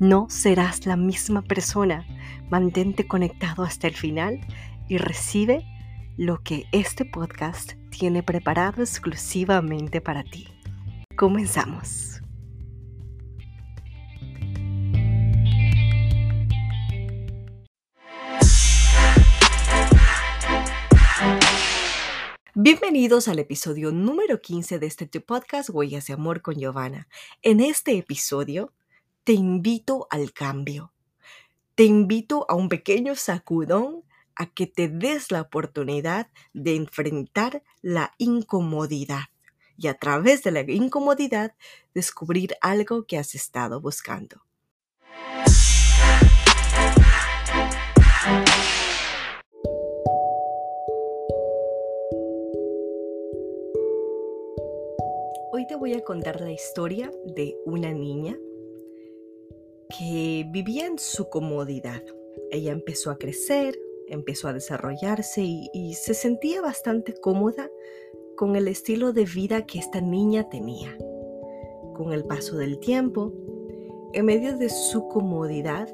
no serás la misma persona. Mantente conectado hasta el final y recibe lo que este podcast tiene preparado exclusivamente para ti. Comenzamos. Bienvenidos al episodio número 15 de este tu podcast Huellas de Amor con Giovanna. En este episodio te invito al cambio. Te invito a un pequeño sacudón a que te des la oportunidad de enfrentar la incomodidad y a través de la incomodidad descubrir algo que has estado buscando. Hoy te voy a contar la historia de una niña que vivía en su comodidad. Ella empezó a crecer, empezó a desarrollarse y, se sentía bastante cómoda con el estilo de vida que esta niña tenía. Con el paso del tiempo, en medio de su comodidad,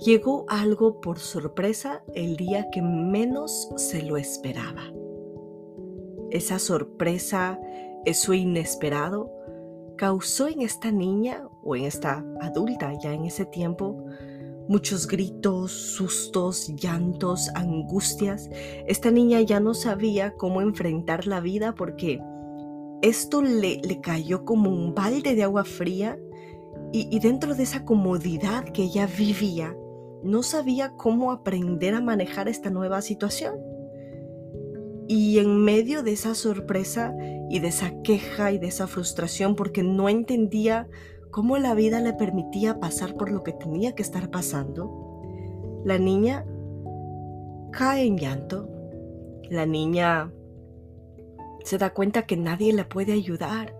llegó algo por sorpresa el día que menos se lo esperaba. Esa sorpresa, eso inesperado, causó en esta niña o en esta adulta ya en ese tiempo muchos gritos, sustos, llantos, angustias. Esta niña ya no sabía cómo enfrentar la vida porque esto le, le cayó como un balde de agua fría y, dentro de esa comodidad que ella vivía, no sabía cómo aprender a manejar esta nueva situación. Y en medio de esa sorpresa y de esa queja y de esa frustración porque no entendía cómo la vida le permitía pasar por lo que tenía que estar pasando, la niña cae en llanto. La niña se da cuenta que nadie le puede ayudar.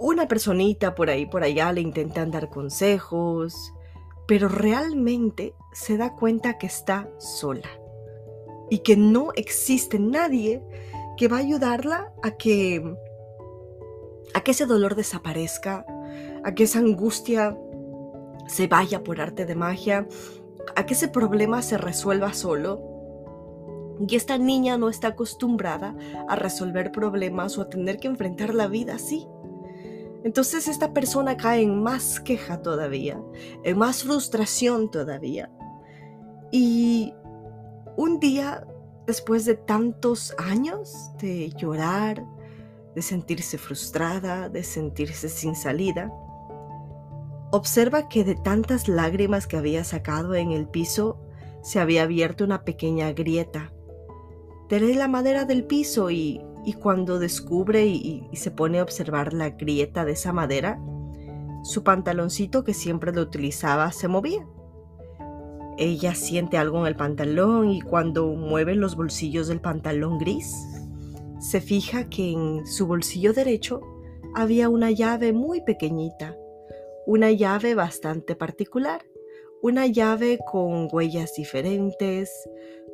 Una personita por ahí, por allá le intentan dar consejos, pero realmente se da cuenta que está sola y que no existe nadie que va a ayudarla a que a que ese dolor desaparezca, a que esa angustia se vaya por arte de magia, a que ese problema se resuelva solo. Y esta niña no está acostumbrada a resolver problemas o a tener que enfrentar la vida así. Entonces esta persona cae en más queja todavía, en más frustración todavía. Y un día, después de tantos años de llorar, de sentirse frustrada, de sentirse sin salida, observa que de tantas lágrimas que había sacado en el piso, se había abierto una pequeña grieta. Lee la madera del piso y, cuando descubre y, y se pone a observar la grieta de esa madera, su pantaloncito que siempre lo utilizaba se movía. Ella siente algo en el pantalón y cuando mueve los bolsillos del pantalón gris, se fija que en su bolsillo derecho había una llave muy pequeñita, una llave bastante particular, una llave con huellas diferentes,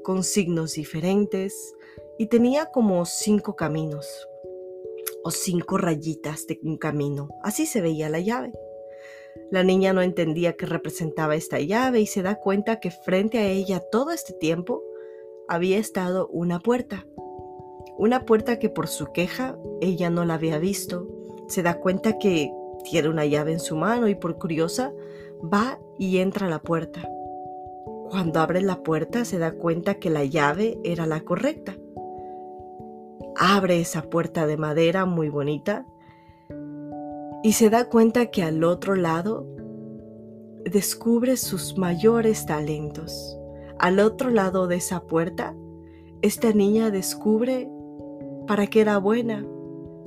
con signos diferentes y tenía como cinco caminos o cinco rayitas de un camino. Así se veía la llave. La niña no entendía qué representaba esta llave y se da cuenta que frente a ella todo este tiempo había estado una puerta. Una puerta que por su queja ella no la había visto. Se da cuenta que tiene una llave en su mano y por curiosa va y entra a la puerta. Cuando abre la puerta se da cuenta que la llave era la correcta. Abre esa puerta de madera muy bonita y se da cuenta que al otro lado descubre sus mayores talentos. Al otro lado de esa puerta, esta niña descubre para qué era buena.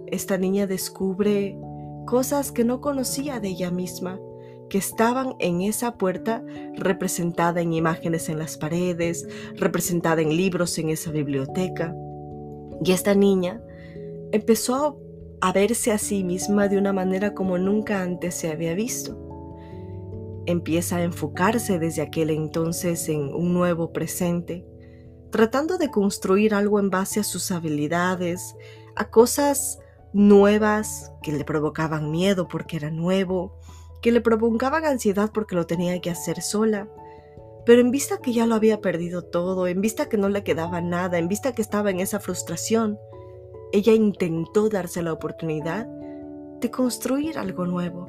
Esta niña descubre cosas que no conocía de ella misma, que estaban en esa puerta representada en imágenes en las paredes, representada en libros en esa biblioteca. Y esta niña empezó a verse a sí misma de una manera como nunca antes se había visto. Empieza a enfocarse desde aquel entonces en un nuevo presente, tratando de construir algo en base a sus habilidades, a cosas nuevas que le provocaban miedo porque era nuevo, que le provocaban ansiedad porque lo tenía que hacer sola. Pero en vista que ya lo había perdido todo, en vista que no le quedaba nada, en vista que estaba en esa frustración, ella intentó darse la oportunidad de construir algo nuevo.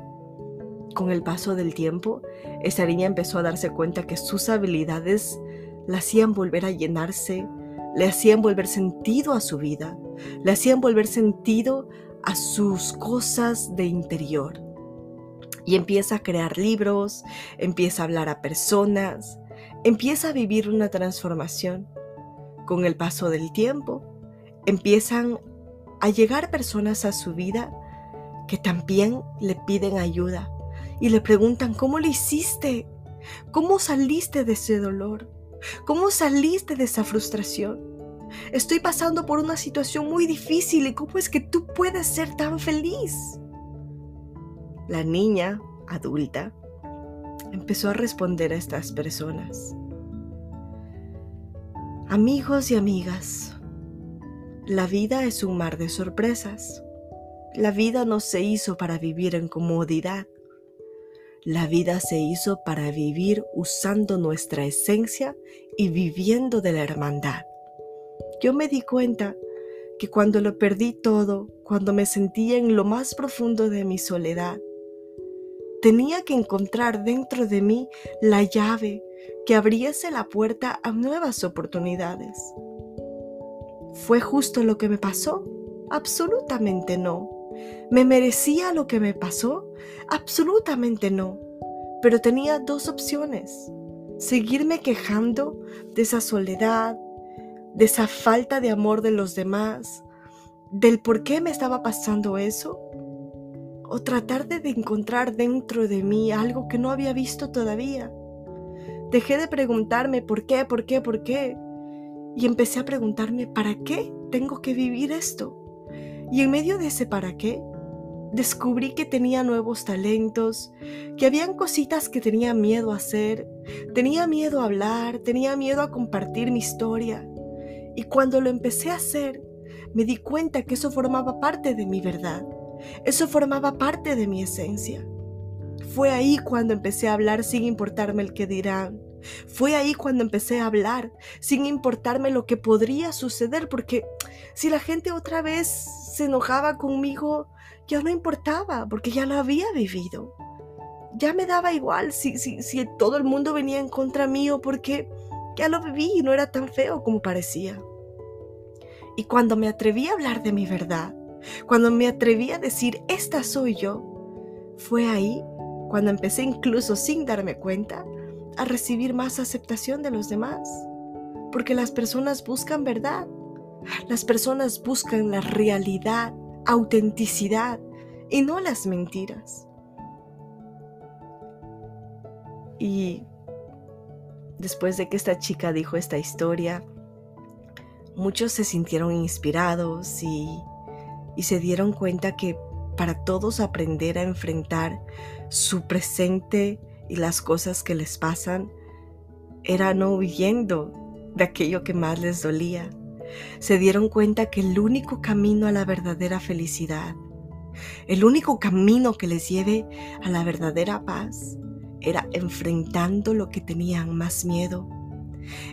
Con el paso del tiempo, esa niña empezó a darse cuenta que sus habilidades la hacían volver a llenarse, le hacían volver sentido a su vida, le hacían volver sentido a sus cosas de interior. Y empieza a crear libros, empieza a hablar a personas, empieza a vivir una transformación. Con el paso del tiempo, empiezan a llegar personas a su vida que también le piden ayuda y le preguntan, ¿cómo lo hiciste? ¿Cómo saliste de ese dolor? ¿Cómo saliste de esa frustración? Estoy pasando por una situación muy difícil y ¿cómo es que tú puedes ser tan feliz? La niña adulta empezó a responder a estas personas. Amigos y amigas, la vida es un mar de sorpresas. La vida no se hizo para vivir en comodidad. La vida se hizo para vivir usando nuestra esencia y viviendo de la hermandad. Yo me di cuenta que cuando lo perdí todo, cuando me sentía en lo más profundo de mi soledad, tenía que encontrar dentro de mí la llave que abriese la puerta a nuevas oportunidades. ¿Fue justo lo que me pasó? Absolutamente no. ¿Me merecía lo que me pasó? Absolutamente no. Pero tenía dos opciones. Seguirme quejando de esa soledad, de esa falta de amor de los demás, del por qué me estaba pasando eso. O tratar de encontrar dentro de mí algo que no había visto todavía. Dejé de preguntarme por qué, por qué, por qué y empecé a preguntarme, ¿para qué tengo que vivir esto? Y en medio de ese para qué, descubrí que tenía nuevos talentos, que habían cositas que tenía miedo a hacer, tenía miedo a hablar, tenía miedo a compartir mi historia. Y cuando lo empecé a hacer, me di cuenta que eso formaba parte de mi verdad, eso formaba parte de mi esencia. Fue ahí cuando empecé a hablar sin importarme el que dirán, fue ahí cuando empecé a hablar, sin importarme lo que podría suceder, porque si la gente otra vez se enojaba conmigo, ya no importaba, porque ya lo había vivido. Ya me daba igual si, si, si todo el mundo venía en contra mío, porque ya lo viví y no era tan feo como parecía. Y cuando me atreví a hablar de mi verdad, cuando me atreví a decir, esta soy yo, fue ahí cuando empecé incluso sin darme cuenta a recibir más aceptación de los demás, porque las personas buscan verdad, las personas buscan la realidad, autenticidad y no las mentiras. Y después de que esta chica dijo esta historia, muchos se sintieron inspirados y, y se dieron cuenta que para todos aprender a enfrentar su presente y las cosas que les pasan era no huyendo de aquello que más les dolía. Se dieron cuenta que el único camino a la verdadera felicidad, el único camino que les lleve a la verdadera paz, era enfrentando lo que tenían más miedo.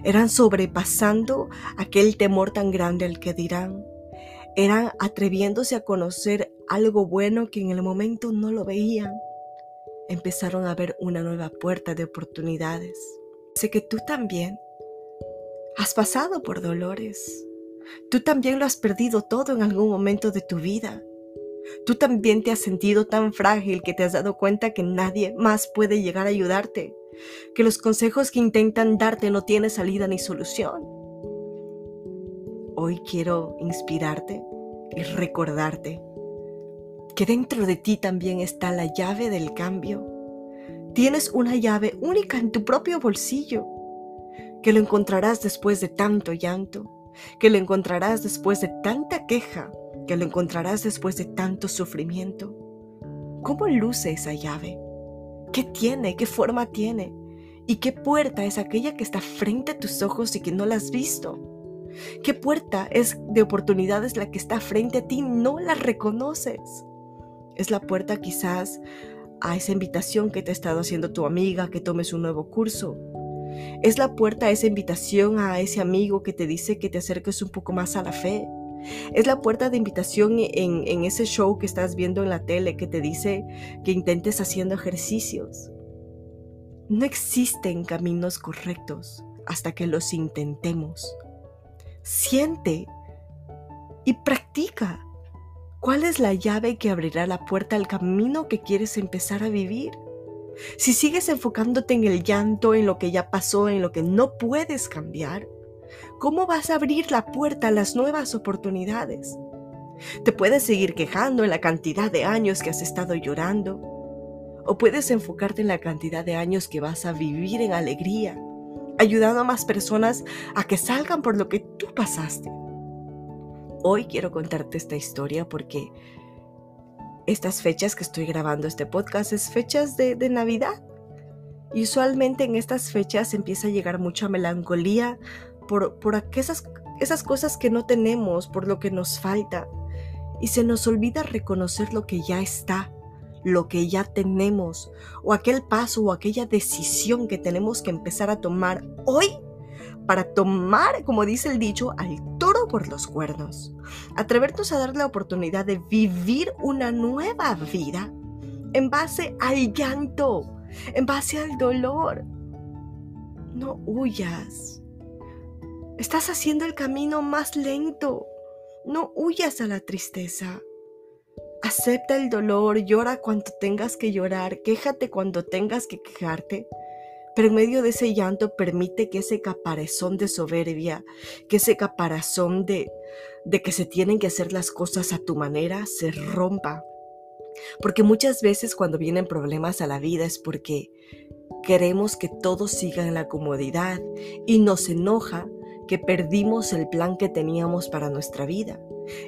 Eran sobrepasando aquel temor tan grande al que dirán. Eran atreviéndose a conocer algo bueno que en el momento no lo veían empezaron a ver una nueva puerta de oportunidades. Sé que tú también has pasado por dolores. Tú también lo has perdido todo en algún momento de tu vida. Tú también te has sentido tan frágil que te has dado cuenta que nadie más puede llegar a ayudarte, que los consejos que intentan darte no tienen salida ni solución. Hoy quiero inspirarte y recordarte que dentro de ti también está la llave del cambio. Tienes una llave única en tu propio bolsillo, que lo encontrarás después de tanto llanto, que lo encontrarás después de tanta queja, que lo encontrarás después de tanto sufrimiento. ¿Cómo luce esa llave? ¿Qué tiene? ¿Qué forma tiene? ¿Y qué puerta es aquella que está frente a tus ojos y que no la has visto? ¿Qué puerta es de oportunidades la que está frente a ti y no la reconoces? Es la puerta quizás a esa invitación que te ha estado haciendo tu amiga que tomes un nuevo curso. Es la puerta a esa invitación a ese amigo que te dice que te acerques un poco más a la fe. Es la puerta de invitación en, ese show que estás viendo en la tele que te dice que intentes haciendo ejercicios. No existen caminos correctos hasta que los intentemos. Siente y practica. ¿Cuál es la llave que abrirá la puerta al camino que quieres empezar a vivir? Si sigues enfocándote en el llanto, en lo que ya pasó, en lo que no puedes cambiar, ¿cómo vas a abrir la puerta a las nuevas oportunidades? Te puedes seguir quejando en la cantidad de años que has estado llorando, o puedes enfocarte en la cantidad de años que vas a vivir en alegría, ayudando a más personas a que salgan por lo que tú pasaste. Hoy quiero contarte esta historia porque estas fechas que estoy grabando este podcast es fechas de, Navidad. Y usualmente en estas fechas empieza a llegar mucha melancolía por, por esas, esas cosas que no tenemos, por lo que nos falta. Y se nos olvida reconocer lo que ya está lo que ya tenemos o aquel paso o aquella decisión que tenemos que empezar a tomar hoy para tomar, como dice el dicho, al por los cuernos. Atrevernos a dar la oportunidad de vivir una nueva vida en base al llanto, en base al dolor. No huyas. Estás haciendo el camino más lento. No huyas a la tristeza. Acepta el dolor, llora cuando tengas que llorar, quéjate cuando tengas que quejarte. Pero en medio de ese llanto permite que ese caparazón de soberbia, que ese caparazón de, de que se tienen que hacer las cosas a tu manera, se rompa. Porque muchas veces cuando vienen problemas a la vida es porque queremos que todo siga en la comodidad y nos enoja que perdimos el plan que teníamos para nuestra vida.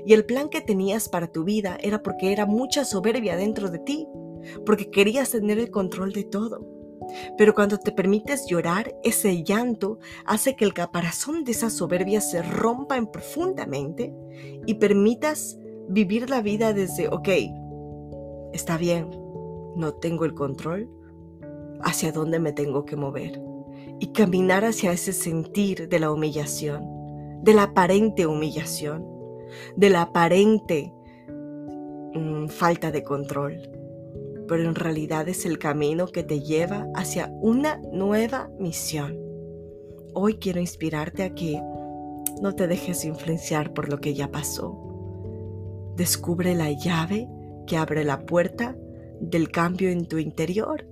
Y el plan que tenías para tu vida era porque era mucha soberbia dentro de ti, porque querías tener el control de todo. Pero cuando te permites llorar, ese llanto hace que el caparazón de esa soberbia se rompa en profundamente y permitas vivir la vida desde, ok, está bien, no tengo el control, hacia dónde me tengo que mover y caminar hacia ese sentir de la humillación, de la aparente humillación, de la aparente mm, falta de control. Pero en realidad es el camino que te lleva hacia una nueva misión. Hoy quiero inspirarte a que no te dejes influenciar por lo que ya pasó. Descubre la llave que abre la puerta del cambio en tu interior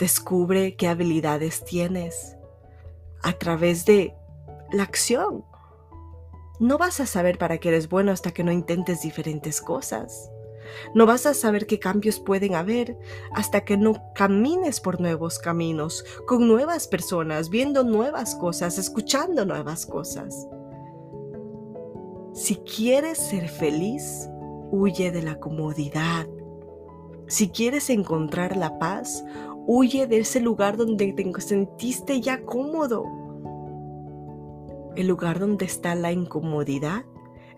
Descubre qué habilidades tienes a través de la acción. No vas a saber para qué eres bueno hasta que no intentes diferentes cosas. No vas a saber qué cambios pueden haber hasta que no camines por nuevos caminos, con nuevas personas, viendo nuevas cosas, escuchando nuevas cosas. Si quieres ser feliz, huye de la comodidad. Si quieres encontrar la paz, Huye de ese lugar donde te sentiste ya cómodo. El lugar donde está la incomodidad,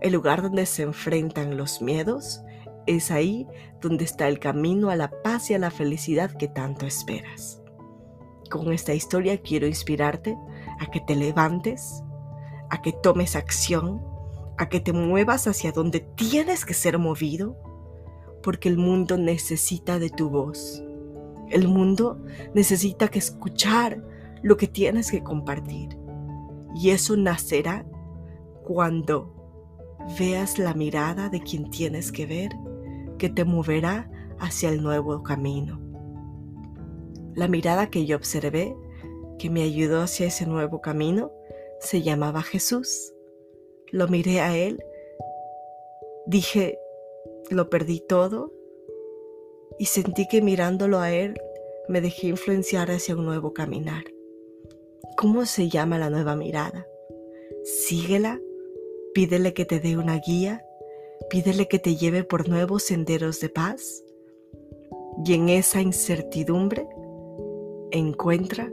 el lugar donde se enfrentan los miedos, es ahí donde está el camino a la paz y a la felicidad que tanto esperas. Con esta historia quiero inspirarte a que te levantes, a que tomes acción, a que te muevas hacia donde tienes que ser movido, porque el mundo necesita de tu voz. El mundo necesita que escuchar lo que tienes que compartir. Y eso nacerá cuando veas la mirada de quien tienes que ver, que te moverá hacia el nuevo camino. La mirada que yo observé, que me ayudó hacia ese nuevo camino, se llamaba Jesús. Lo miré a Él, dije, lo perdí todo, y sentí que mirándolo a Él me dejé influenciar hacia un nuevo caminar. ¿Cómo se llama la nueva mirada? Síguela, pídele que te dé una guía, pídele que te lleve por nuevos senderos de paz. Y en esa incertidumbre encuentra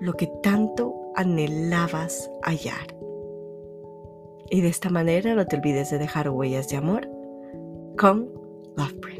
lo que tanto anhelabas hallar. Y de esta manera no te olvides de dejar huellas de amor con Love.